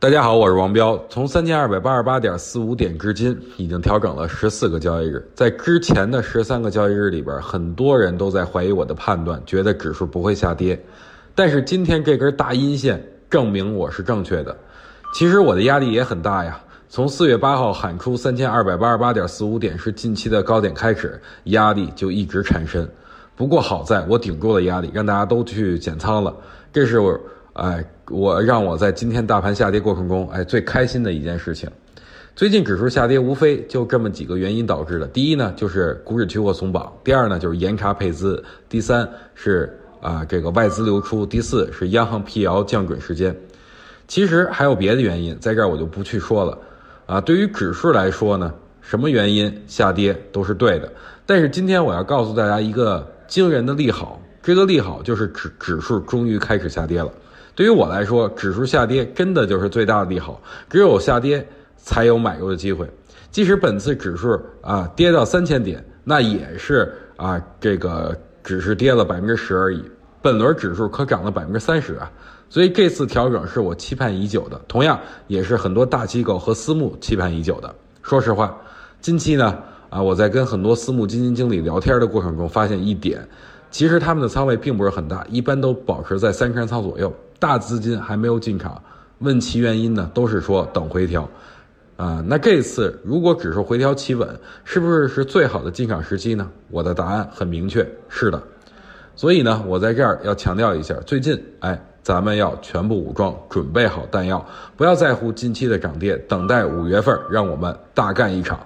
大家好，我是王彪。从三千二百八十八点四五点至今，已经调整了十四个交易日。在之前的十三个交易日里边，很多人都在怀疑我的判断，觉得指数不会下跌。但是今天这根大阴线证明我是正确的。其实我的压力也很大呀。从四月八号喊出三千二百八十八点四五点是近期的高点开始，压力就一直缠身。不过好在我顶住了压力，让大家都去减仓了。这是我。哎，我让我在今天大盘下跌过程中，哎，最开心的一件事情。最近指数下跌，无非就这么几个原因导致的。第一呢，就是股指期货松绑；第二呢，就是严查配资；第三是啊，这个外资流出；第四是央行辟谣降准时间。其实还有别的原因，在这儿我就不去说了。啊，对于指数来说呢，什么原因下跌都是对的。但是今天我要告诉大家一个惊人的利好，这个利好就是指指数终于开始下跌了。对于我来说，指数下跌真的就是最大的利好。只有下跌，才有买入的机会。即使本次指数啊跌到三千点，那也是啊这个只是跌了百分之十而已。本轮指数可涨了百分之三十啊！所以这次调整是我期盼已久的，同样也是很多大机构和私募期盼已久的。说实话，近期呢啊我在跟很多私募基金经理聊天的过程中，发现一点，其实他们的仓位并不是很大，一般都保持在三成仓左右。大资金还没有进场，问其原因呢，都是说等回调，啊，那这次如果指数回调企稳，是不是是最好的进场时机呢？我的答案很明确，是的。所以呢，我在这儿要强调一下，最近，哎，咱们要全部武装，准备好弹药，不要在乎近期的涨跌，等待五月份，让我们大干一场。